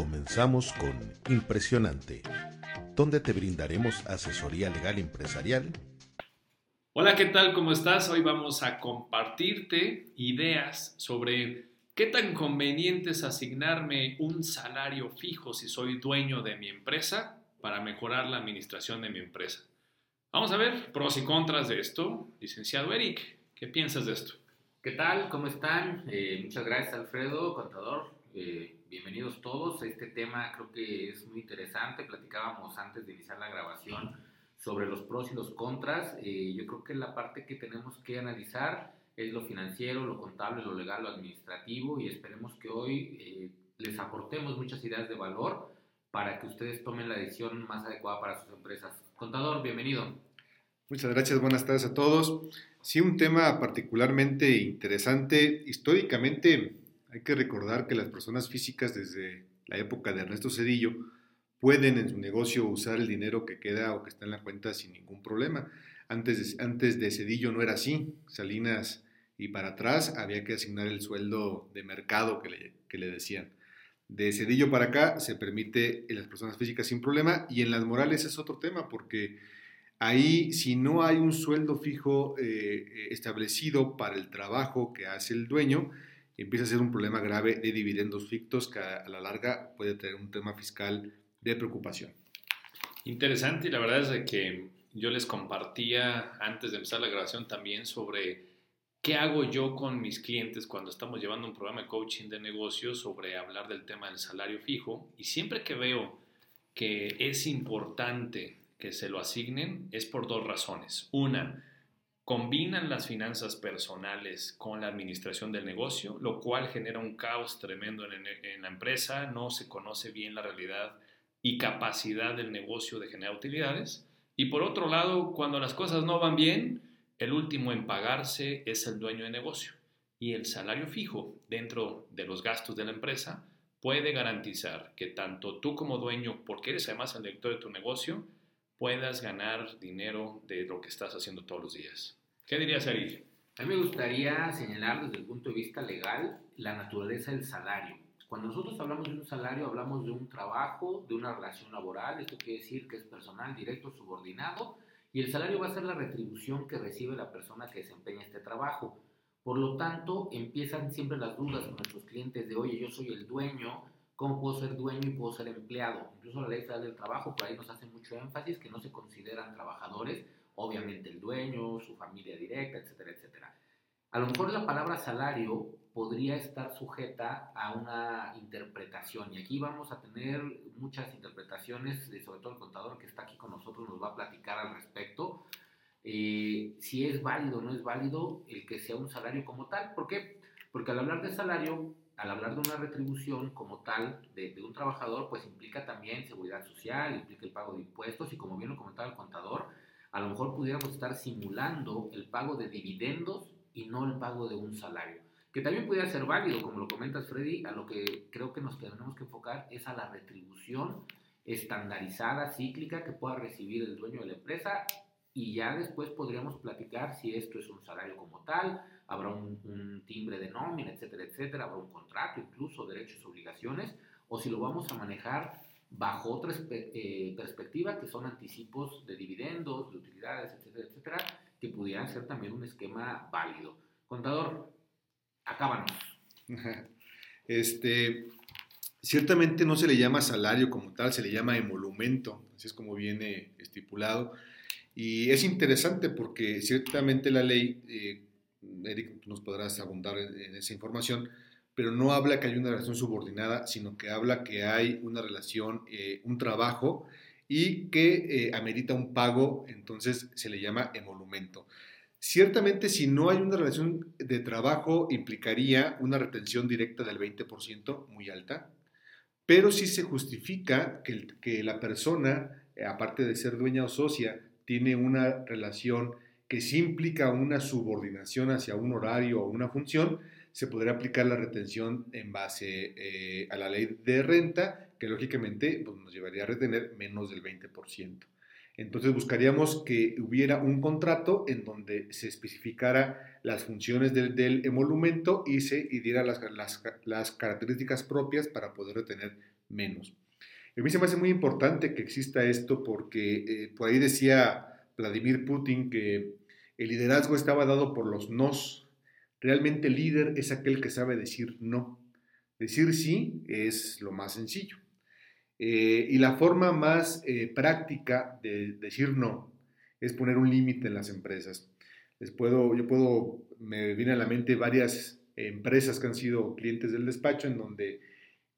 Comenzamos con Impresionante, donde te brindaremos asesoría legal empresarial. Hola, ¿qué tal? ¿Cómo estás? Hoy vamos a compartirte ideas sobre qué tan conveniente es asignarme un salario fijo si soy dueño de mi empresa para mejorar la administración de mi empresa. Vamos a ver pros y contras de esto. Licenciado Eric, ¿qué piensas de esto? ¿Qué tal? ¿Cómo están? Eh, muchas gracias, Alfredo, contador. Eh, bienvenidos todos. Este tema creo que es muy interesante. Platicábamos antes de iniciar la grabación sobre los pros y los contras. Eh, yo creo que la parte que tenemos que analizar es lo financiero, lo contable, lo legal, lo administrativo y esperemos que hoy eh, les aportemos muchas ideas de valor para que ustedes tomen la decisión más adecuada para sus empresas. Contador, bienvenido. Muchas gracias, buenas tardes a todos. Sí, un tema particularmente interesante. Históricamente, hay que recordar que las personas físicas desde la época de Ernesto Cedillo pueden en su negocio usar el dinero que queda o que está en la cuenta sin ningún problema. Antes de, antes de Cedillo no era así. Salinas y para atrás había que asignar el sueldo de mercado que le, decían. De Cedillo para acá se permite en las personas físicas sin problema y en las morales es otro tema porque ahí si no hay un sueldo fijo eh, establecido para el trabajo que hace el dueño, empieza a ser un problema grave de dividendos fictos que a la larga puede tener un tema fiscal de preocupación. Interesante y la verdad es que yo les compartía antes de empezar la grabación también sobre qué hago yo con mis clientes cuando estamos llevando un programa de coaching de negocios sobre hablar del tema del salario fijo y siempre que veo que es importante que se lo asignen es por dos razones. Una, combinan las finanzas personales con la administración del negocio, lo cual genera un caos tremendo en, la empresa, no se conoce bien la realidad y capacidad del negocio de generar utilidades. Y por otro lado, cuando las cosas no van bien, el último en pagarse es el dueño de negocio. Y el salario fijo dentro de los gastos de la empresa puede garantizar que tanto tú como dueño, porque eres además el director de tu negocio, puedas ganar dinero de lo que estás haciendo todos los días. ¿Qué dirías, Ari? A mí me gustaría señalar desde el punto de vista legal la naturaleza del salario. Cuando nosotros hablamos de un salario, hablamos de un trabajo, de una relación laboral. Esto quiere decir que es personal, directo, subordinado. Y el salario va a ser la retribución que recibe la persona que desempeña este trabajo. Por lo tanto, empiezan siempre las dudas con nuestros clientes de, oye, yo soy el dueño, ¿cómo puedo ser dueño y puedo ser empleado? Incluso la ley federal del trabajo, por ahí nos hace mucho énfasis que no se consideran trabajadores, obviamente el dueño, su familia directa, etcétera, etcétera. A lo mejor la palabra salario podría estar sujeta a una interpretación y aquí vamos a tener muchas interpretaciones, sobre todo el contador que está aquí con nosotros nos va a platicar al respecto, eh, si es válido o no es válido el que sea un salario como tal. ¿Por qué? Porque al hablar de salario, al hablar de una retribución como tal de, de un trabajador, pues implica también seguridad social, implica el pago de impuestos y como bien lo comentaba el contador, a lo mejor pudiéramos estar simulando el pago de dividendos y no el pago de un salario. Que también pudiera ser válido, como lo comentas Freddy, a lo que creo que nos tenemos que enfocar es a la retribución estandarizada, cíclica, que pueda recibir el dueño de la empresa y ya después podríamos platicar si esto es un salario como tal, habrá un, un timbre de nómina, etcétera, etcétera, habrá un contrato, incluso derechos obligaciones, o si lo vamos a manejar bajo otra eh, perspectiva que son anticipos de dividendos, de utilidades, etcétera, etcétera, que pudieran ser también un esquema válido. Contador, acábanos. Este, ciertamente no se le llama salario como tal, se le llama emolumento, así es como viene estipulado. Y es interesante porque ciertamente la ley, eh, Eric, tú nos podrás abundar en esa información, pero no habla que hay una relación subordinada, sino que habla que hay una relación, eh, un trabajo y que eh, amerita un pago, entonces se le llama emolumento. Ciertamente, si no hay una relación de trabajo, implicaría una retención directa del 20%, muy alta, pero si se justifica que, que la persona, eh, aparte de ser dueña o socia, tiene una relación que sí implica una subordinación hacia un horario o una función, se podría aplicar la retención en base eh, a la ley de renta, que lógicamente pues, nos llevaría a retener menos del 20%. Entonces buscaríamos que hubiera un contrato en donde se especificara las funciones del, emolumento y se diera las, características propias para poder retener menos. A mí se me hace muy importante que exista esto porque eh, por ahí decía Vladimir Putin que el liderazgo estaba dado por los nos. Realmente el líder es aquel que sabe decir no. Decir sí es lo más sencillo. Eh, y la forma más eh, práctica de decir no es poner un límite en las empresas. Les puedo, yo puedo, me viene a la mente varias empresas que han sido clientes del despacho en donde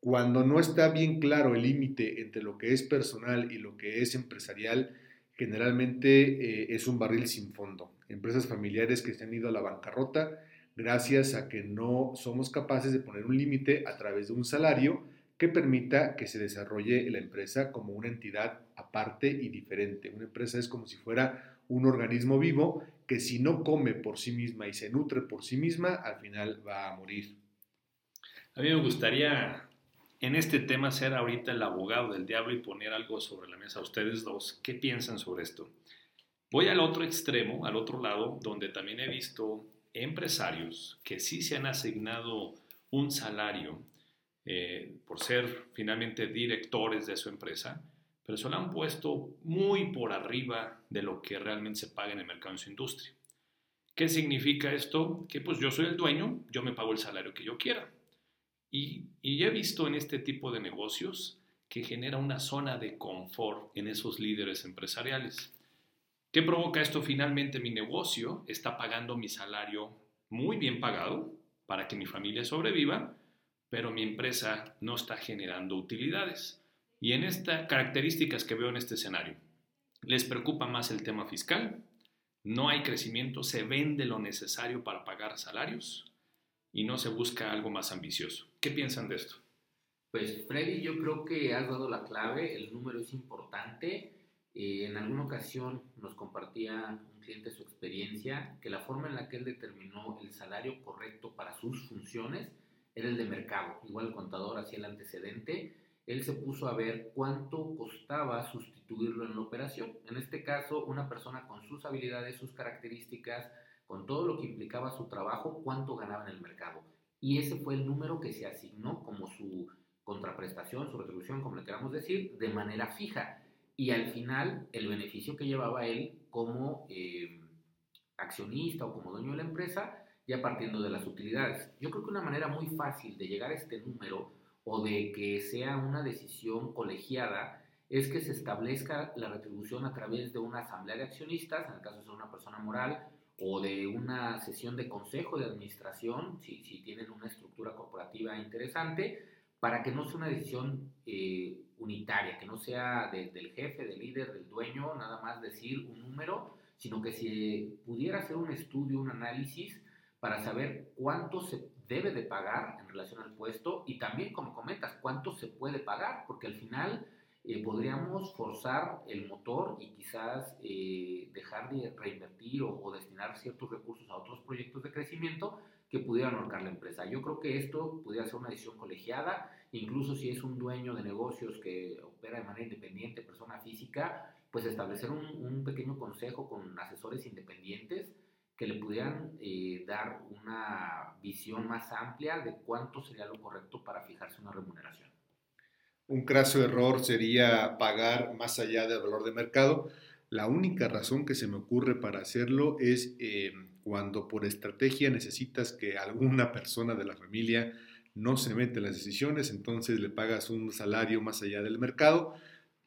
cuando no está bien claro el límite entre lo que es personal y lo que es empresarial, generalmente eh, es un barril sin fondo. Empresas familiares que se han ido a la bancarrota gracias a que no somos capaces de poner un límite a través de un salario que permita que se desarrolle la empresa como una entidad aparte y diferente. Una empresa es como si fuera un organismo vivo que si no come por sí misma y se nutre por sí misma, al final va a morir. A mí me gustaría en este tema ser ahorita el abogado del diablo y poner algo sobre la mesa. Ustedes dos, ¿qué piensan sobre esto? Voy al otro extremo, al otro lado, donde también he visto empresarios que sí se han asignado un salario eh, por ser finalmente directores de su empresa, pero se lo han puesto muy por arriba de lo que realmente se paga en el mercado en su industria. ¿Qué significa esto? Que pues yo soy el dueño, yo me pago el salario que yo quiera. Y, y he visto en este tipo de negocios que genera una zona de confort en esos líderes empresariales. ¿Qué provoca esto? Finalmente mi negocio está pagando mi salario muy bien pagado para que mi familia sobreviva, pero mi empresa no está generando utilidades. Y en estas características que veo en este escenario, les preocupa más el tema fiscal, no hay crecimiento, se vende lo necesario para pagar salarios y no se busca algo más ambicioso. ¿Qué piensan de esto? Pues Freddy, yo creo que has dado la clave, el número es importante. Eh, en alguna ocasión nos compartía un cliente su experiencia, que la forma en la que él determinó el salario correcto para sus funciones era el de mercado. Igual el contador hacía el antecedente, él se puso a ver cuánto costaba sustituirlo en la operación. En este caso, una persona con sus habilidades, sus características, con todo lo que implicaba su trabajo, cuánto ganaba en el mercado. Y ese fue el número que se asignó como su contraprestación, su retribución, como le queramos decir, de manera fija. Y al final, el beneficio que llevaba él como eh, accionista o como dueño de la empresa ya partiendo de las utilidades. Yo creo que una manera muy fácil de llegar a este número o de que sea una decisión colegiada es que se establezca la retribución a través de una asamblea de accionistas, en el caso de ser una persona moral, o de una sesión de consejo de administración, si, si tienen una estructura corporativa interesante, para que no sea una decisión eh, unitaria, que no sea del jefe, del líder, del dueño, nada más decir un número, sino que se pudiera hacer un estudio, un análisis para saber cuánto se debe de pagar en relación al puesto y también, como comentas, cuánto se puede pagar, porque al final eh, podríamos forzar el motor y quizás eh, dejar de reinvertir o, destinar ciertos recursos a otros proyectos de crecimiento que pudieran ahorcar la empresa. Yo creo que esto pudiera ser una decisión colegiada, incluso si es un dueño de negocios que opera de manera independiente, persona física, pues establecer un, pequeño consejo con asesores independientes que le pudieran eh, dar una visión más amplia de cuánto sería lo correcto para fijarse una remuneración. Un craso error sería pagar más allá del valor de mercado. La única razón que se me ocurre para hacerlo es eh, cuando por estrategia necesitas que alguna persona de la familia no se mete en las decisiones, entonces le pagas un salario más allá del mercado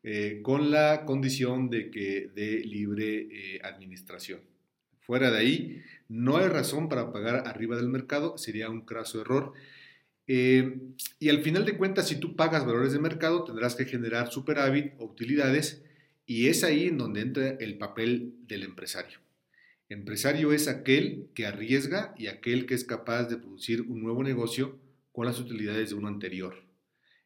eh, con la condición de que de libre eh, administración. Fuera de ahí, no hay razón para pagar arriba del mercado, sería un craso error. Eh, y al final de cuentas, si tú pagas valores de mercado, tendrás que generar superávit o utilidades, y es ahí en donde entra el papel del empresario. Empresario es aquel que arriesga y aquel que es capaz de producir un nuevo negocio con las utilidades de uno anterior.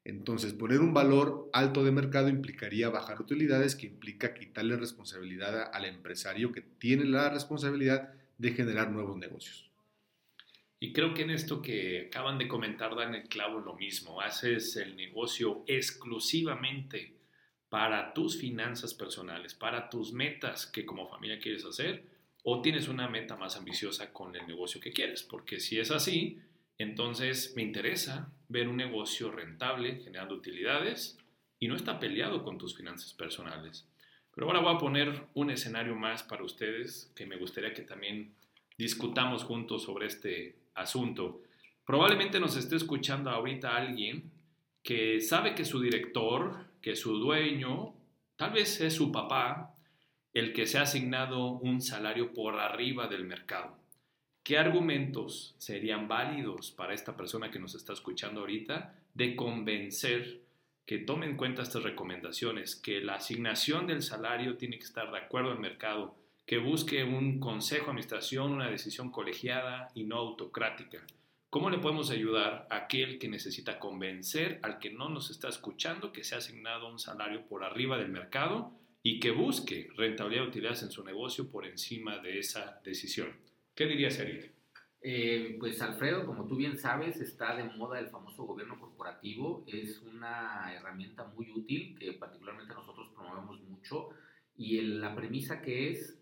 Entonces, poner un valor alto de mercado implicaría bajar utilidades, que implica quitarle responsabilidad al empresario que tiene la responsabilidad de generar nuevos negocios. Y creo que en esto que acaban de comentar dan el clavo lo mismo. Haces el negocio exclusivamente para tus finanzas personales, para tus metas que como familia quieres hacer, o tienes una meta más ambiciosa con el negocio que quieres. Porque si es así, entonces me interesa ver un negocio rentable, generando utilidades, y no está peleado con tus finanzas personales. Pero ahora voy a poner un escenario más para ustedes que me gustaría que también discutamos juntos sobre este asunto. Probablemente nos esté escuchando ahorita alguien que sabe que su director, que su dueño, tal vez es su papá, el que se ha asignado un salario por arriba del mercado. ¿Qué argumentos serían válidos para esta persona que nos está escuchando ahorita de convencer que tome en cuenta estas recomendaciones, que la asignación del salario tiene que estar de acuerdo al mercado, que busque un consejo de administración, una decisión colegiada y no autocrática? ¿Cómo le podemos ayudar a aquel que necesita convencer al que no nos está escuchando que se ha asignado un salario por arriba del mercado y que busque rentabilidad y utilidades en su negocio por encima de esa decisión. ¿Qué dirías, Eric? Eh, pues Alfredo, como tú bien sabes, está de moda el famoso gobierno corporativo. Es una herramienta muy útil que particularmente nosotros promovemos mucho. Y la premisa que es,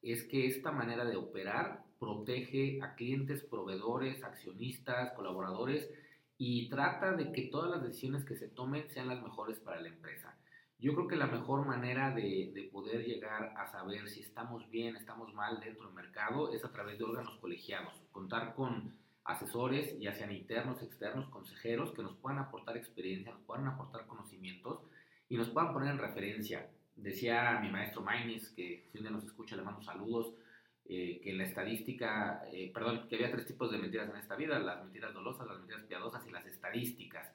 es que esta manera de operar protege a clientes, proveedores, accionistas, colaboradores y trata de que todas las decisiones que se tomen sean las mejores para la empresa. Yo creo que la mejor manera de, poder llegar a saber si estamos bien, estamos mal dentro del mercado es a través de órganos colegiados. Contar con asesores, ya sean internos, externos, consejeros, que nos puedan aportar experiencia, nos puedan aportar conocimientos y nos puedan poner en referencia. Decía mi maestro Mainis, que si un día nos escucha le mando saludos, eh, que la estadística, eh, perdón, que había tres tipos de mentiras en esta vida, las mentiras dolosas, las mentiras piadosas y las estadísticas.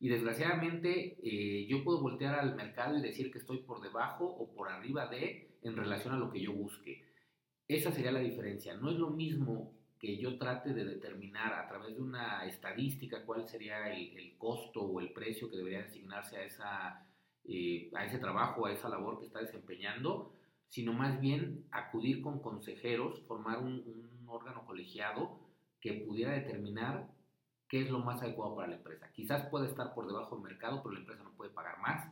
Y desgraciadamente eh, yo puedo voltear al mercado y decir que estoy por debajo o por arriba de en relación a lo que yo busque. Esa sería la diferencia. No es lo mismo que yo trate de determinar a través de una estadística cuál sería el, costo o el precio que debería asignarse a, esa, eh, a ese trabajo, a esa labor que está desempeñando, sino más bien acudir con consejeros, formar un, un órgano colegiado que pudiera determinar qué es lo más adecuado para la empresa. Quizás puede estar por debajo del mercado, pero la empresa no puede pagar más.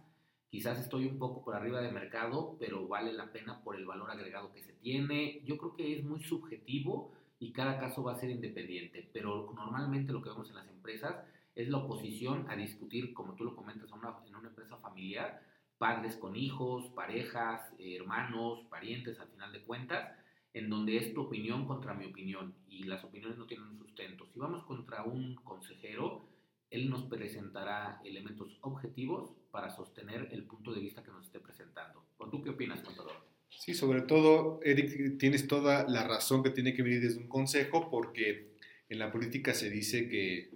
Quizás estoy un poco por arriba del mercado, pero vale la pena por el valor agregado que se tiene. Yo creo que es muy subjetivo y cada caso va a ser independiente, pero normalmente lo que vemos en las empresas es la oposición a discutir, como tú lo comentas, en una empresa familiar, padres con hijos, parejas, hermanos, parientes, al final de cuentas, en donde es tu opinión contra mi opinión y las opiniones no tienen sustento. Si vamos contra un consejero, él nos presentará elementos objetivos para sostener el punto de vista que nos esté presentando. ¿O tú qué opinas, contador? Sí, sobre todo, Eric, tienes toda la razón que tiene que venir desde un consejo, porque en la política se dice que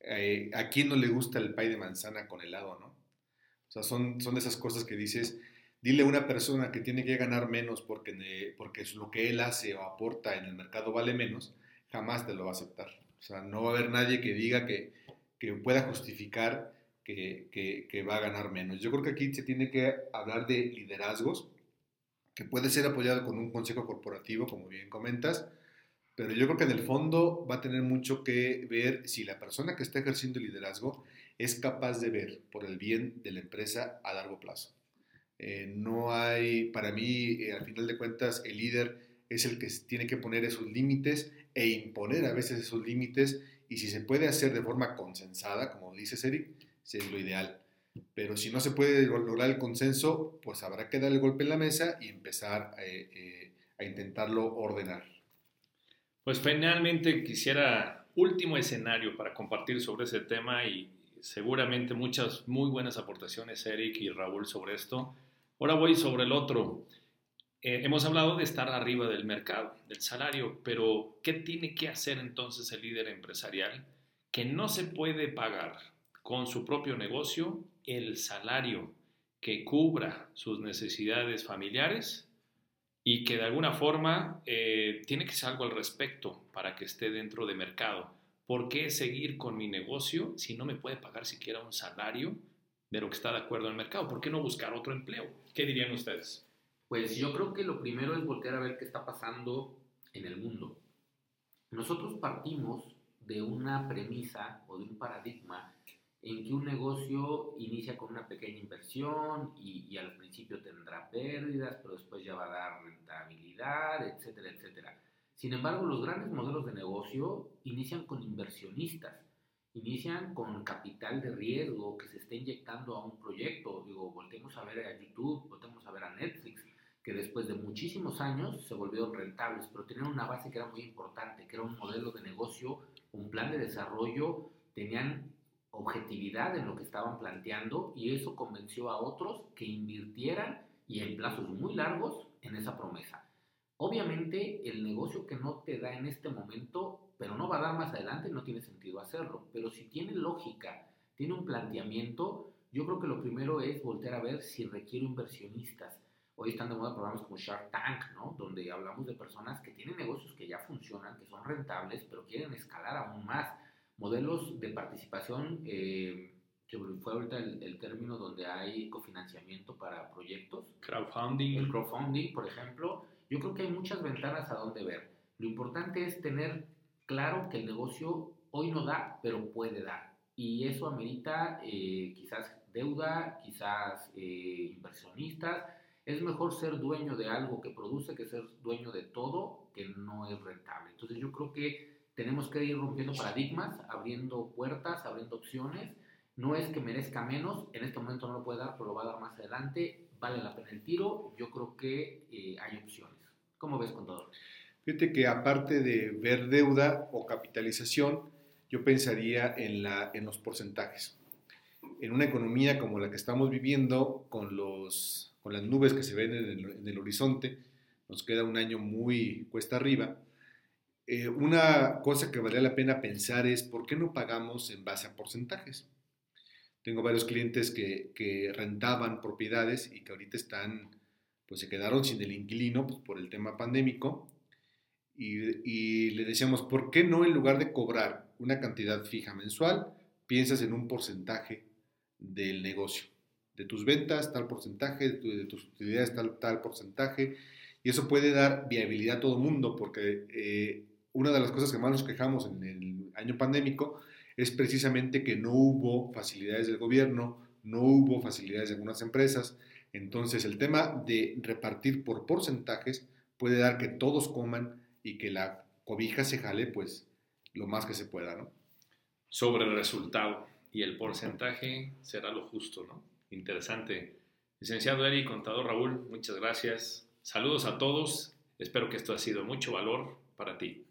eh, a quién no le gusta el pay de manzana con helado, ¿no? O sea, son, son esas cosas que dices, dile a una persona que tiene que ganar menos porque, porque lo que él hace o aporta en el mercado vale menos, jamás te lo va a aceptar. O sea, no va a haber nadie que diga que, que pueda justificar que, que, va a ganar menos. Yo creo que aquí se tiene que hablar de liderazgos, que puede ser apoyado con un consejo corporativo, como bien comentas, pero yo creo que en el fondo va a tener mucho que ver si la persona que está ejerciendo el liderazgo es capaz de ver por el bien de la empresa a largo plazo. Eh, no hay, para mí, eh, al final de cuentas, el líder es el que tiene que poner esos límites e imponer a veces esos límites y si se puede hacer de forma consensada, como dice Eric, es lo ideal. Pero si no se puede lograr el consenso, pues habrá que dar el golpe en la mesa y empezar eh, a intentarlo ordenar. Pues finalmente quisiera último escenario para compartir sobre ese tema y seguramente muchas muy buenas aportaciones, Eric y Raúl, sobre esto. Ahora voy sobre el otro. Eh, hemos hablado de estar arriba del mercado, del salario, pero ¿qué tiene que hacer entonces el líder empresarial que no se puede pagar con su propio negocio el salario que cubra sus necesidades familiares y que de alguna forma eh, tiene que ser algo al respecto para que esté dentro de mercado? ¿Por qué seguir con mi negocio si no me puede pagar siquiera un salario de lo que está de acuerdo el mercado? ¿Por qué no buscar otro empleo? ¿Qué dirían ustedes? Pues yo creo que lo primero es voltear a ver qué está pasando en el mundo. Nosotros partimos de una premisa o de un paradigma en que un negocio inicia con una pequeña inversión y, y, al principio tendrá pérdidas, pero después ya va a dar rentabilidad, etcétera, etcétera. Sin embargo, los grandes modelos de negocio inician con inversionistas, inician con capital de riesgo que se está inyectando a un proyecto. Digo, voltemos a ver a YouTube, voltemos a ver a Netflix, que después de muchísimos años se volvieron rentables, pero tenían una base que era muy importante, que era un modelo de negocio, un plan de desarrollo, tenían objetividad en lo que estaban planteando y eso convenció a otros que invirtieran y en plazos muy largos en esa promesa. Obviamente el negocio que no te da en este momento, pero no va a dar más adelante, no tiene sentido hacerlo. Pero si tiene lógica, tiene un planteamiento, yo creo que lo primero es voltear a ver si requiere inversionistas. Hoy están de moda programas como Shark Tank, ¿no? Donde hablamos de personas que tienen negocios que ya funcionan, que son rentables, pero quieren escalar aún más modelos de participación, eh, que fue ahorita el, término donde hay cofinanciamiento para proyectos. Crowdfunding. El crowdfunding, por ejemplo. Yo creo que hay muchas ventanas a donde ver. Lo importante es tener claro que el negocio hoy no da, pero puede dar. Y eso amerita eh, quizás deuda, quizás eh, inversionistas. Es mejor ser dueño de algo que produce que ser dueño de todo que no es rentable. Entonces yo creo que tenemos que ir rompiendo paradigmas, abriendo puertas, abriendo opciones. No es que merezca menos, en este momento no lo puede dar, pero lo va a dar más adelante. Vale la pena el tiro, yo creo que eh, hay opciones. ¿Cómo ves, contador? Fíjate que aparte de ver deuda o capitalización, yo pensaría en, la, en los porcentajes. En una economía como la que estamos viviendo, con, los, con las nubes que se ven en el, en el horizonte, nos queda un año muy cuesta arriba eh, una cosa que valía la pena pensar es por qué no pagamos en base a porcentajes. Tengo varios clientes que, rentaban propiedades y que ahorita están, pues se quedaron sin el inquilino pues, por el tema pandémico. Y, y, le decíamos, ¿por qué no en lugar de cobrar una cantidad fija mensual, piensas en un porcentaje del negocio? De tus ventas, tal porcentaje, de, tus utilidades, tal, tal porcentaje. Y eso puede dar viabilidad a todo mundo porque eh, una de las cosas que más nos quejamos en el año pandémico es precisamente que no hubo facilidades del gobierno, no hubo facilidades de algunas empresas. Entonces el tema de repartir por porcentajes puede dar que todos coman y que la cobija se jale pues lo más que se pueda, ¿no? Sobre el resultado y el porcentaje será lo justo, ¿no? Interesante. Licenciado Eri, contador Raúl, muchas gracias. Saludos a todos. Espero que esto ha sido mucho valor para ti.